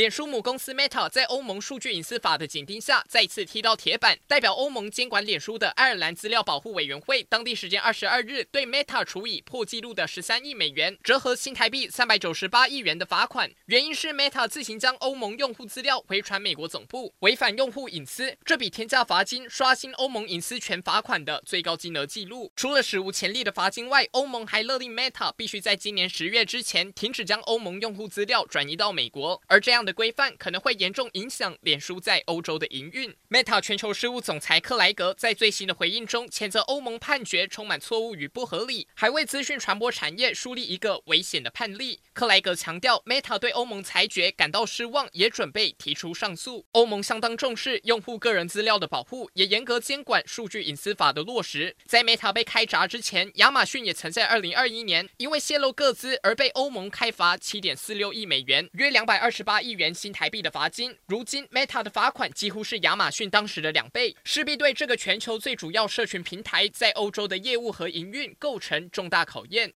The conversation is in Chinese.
脸书母公司 Meta 在欧盟数据隐私法的紧盯下，再次踢到铁板。代表欧盟监管脸书的爱尔兰资料保护委员会，当地时间二十二日对 Meta 处以破纪录的十三亿美元（折合新台币三百九十八亿元）的罚款。原因是 Meta 自行将欧盟用户资料回传美国总部，违反用户隐私。这笔天价罚金刷新欧盟隐私权罚款的最高金额纪录。除了史无前例的罚金外，欧盟还勒令 Meta 必须在今年十月之前停止将欧盟用户资料转移到美国，而这样的规范可能会严重影响脸书在欧洲的营运。Meta 全球事务总裁克莱格在最新的回应中谴责欧盟判决充满错误与不合理，还为资讯传播产业树立一个危险的判例。克莱格强调，Meta 对欧盟裁决感到失望，也准备提出上诉。欧盟相当重视用户个人资料的保护，也严格监管数据隐私法的落实。在 Meta 被开闸之前，亚马逊也曾在2021年因为泄露个资而被欧盟开罚7.46亿美元，约228亿亿元新。台币的罚金，如今 Meta 的罚款几乎是亚马逊当时的两倍，势必对这个全球最主要社群平台在欧洲的业务和营运构成重大考验。